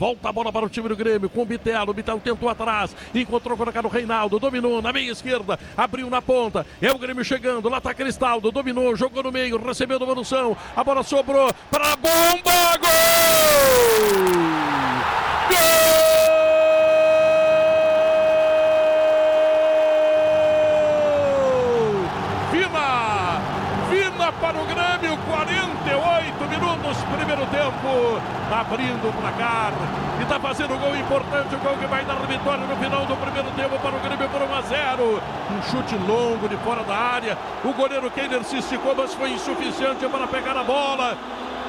Volta a bola para o time do Grêmio com o Bitelo. O Bitelo tentou atrás, encontrou colocar o Reinaldo, dominou na meia esquerda, abriu na ponta. É o Grêmio chegando. Lá está Cristaldo, dominou, jogou no meio, recebeu devolução. A bola sobrou para a bomba. Gol! Gol! Vina! Vina para o Grêmio, 48 minutos, primeiro tempo, abrindo o placar e está fazendo um gol importante, o gol que vai dar vitória no final do primeiro tempo para o Grêmio por 1 a 0. Um chute longo de fora da área, o goleiro Keiler se esticou, mas foi insuficiente para pegar a bola.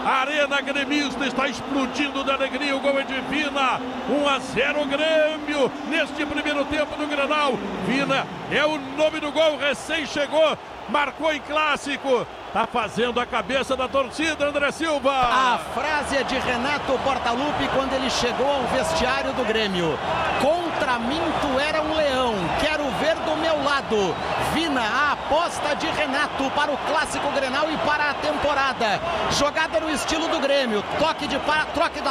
A Arena Gremista está explodindo de alegria. O gol é de Vina. 1 a 0 Grêmio neste primeiro tempo do Granal. Vina é o nome do gol. Recém chegou, marcou em clássico. Tá fazendo a cabeça da torcida, André Silva. A frase é de Renato Portaluppi quando ele chegou ao vestiário do Grêmio. Contra mim tu era um leão, quero ver do meu lado. Vina, a aposta de Renato para o clássico Grenal e para a temporada. Jogada no estilo do Grêmio, toque de pa, troque de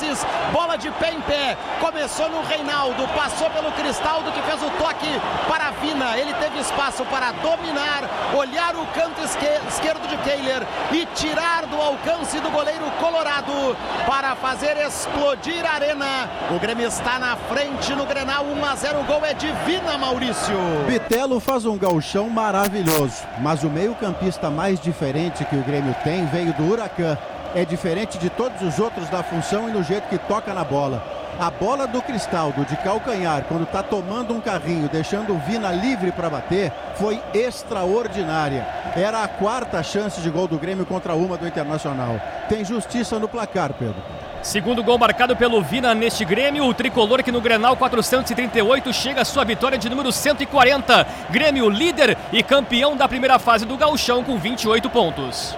passes, bola de pé em pé. Começou no Reinaldo, passou pelo Cristaldo que fez o toque para Vina. Ele teve espaço para dominar, olhar o canto esquerdo de Kehler e tirar do alcance do goleiro colorado para fazer explodir a arena. O Grêmio está na frente no Grenal 1 a 0. O gol é divina, Maurício. Bitelo faz um galchão maravilhoso, mas o meio-campista mais diferente que o Grêmio tem veio do Huracan. É diferente de todos os outros da função e no jeito que toca na bola. A bola do Cristaldo de calcanhar, quando está tomando um carrinho, deixando o Vina livre para bater, foi extraordinária. Era a quarta chance de gol do Grêmio contra uma do Internacional. Tem justiça no placar, Pedro. Segundo gol marcado pelo Vina neste Grêmio, o tricolor que no Grenal 438 chega à sua vitória de número 140. Grêmio líder e campeão da primeira fase do Gauchão com 28 pontos.